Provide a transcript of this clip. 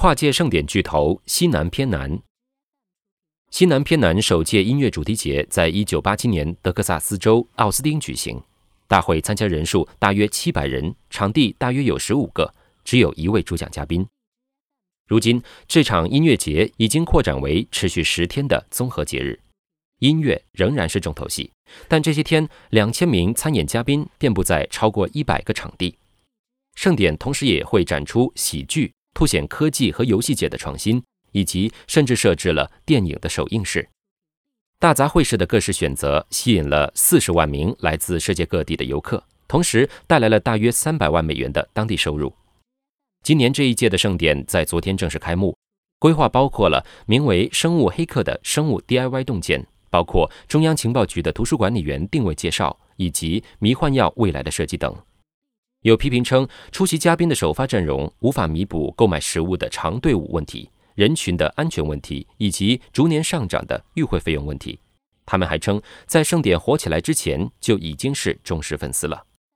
跨界盛典巨头西南偏南。西南偏南首届音乐主题节在一九八七年德克萨斯州奥斯汀举行，大会参加人数大约七百人，场地大约有十五个，只有一位主讲嘉宾。如今，这场音乐节已经扩展为持续十天的综合节日，音乐仍然是重头戏，但这些天两千名参演嘉宾遍布在超过一百个场地。盛典同时也会展出喜剧，凸显科技和游戏界的创新。以及甚至设置了电影的首映式，大杂烩式的各式选择吸引了四十万名来自世界各地的游客，同时带来了大约三百万美元的当地收入。今年这一届的盛典在昨天正式开幕，规划包括了名为“生物黑客”的生物 DIY 洞见，包括中央情报局的图书管理员定位介绍，以及迷幻药未来的设计等。有批评称，出席嘉宾的首发阵容无法弥补购买食物的长队伍问题。人群的安全问题以及逐年上涨的与会费用问题，他们还称，在盛典火起来之前就已经是忠实粉丝了。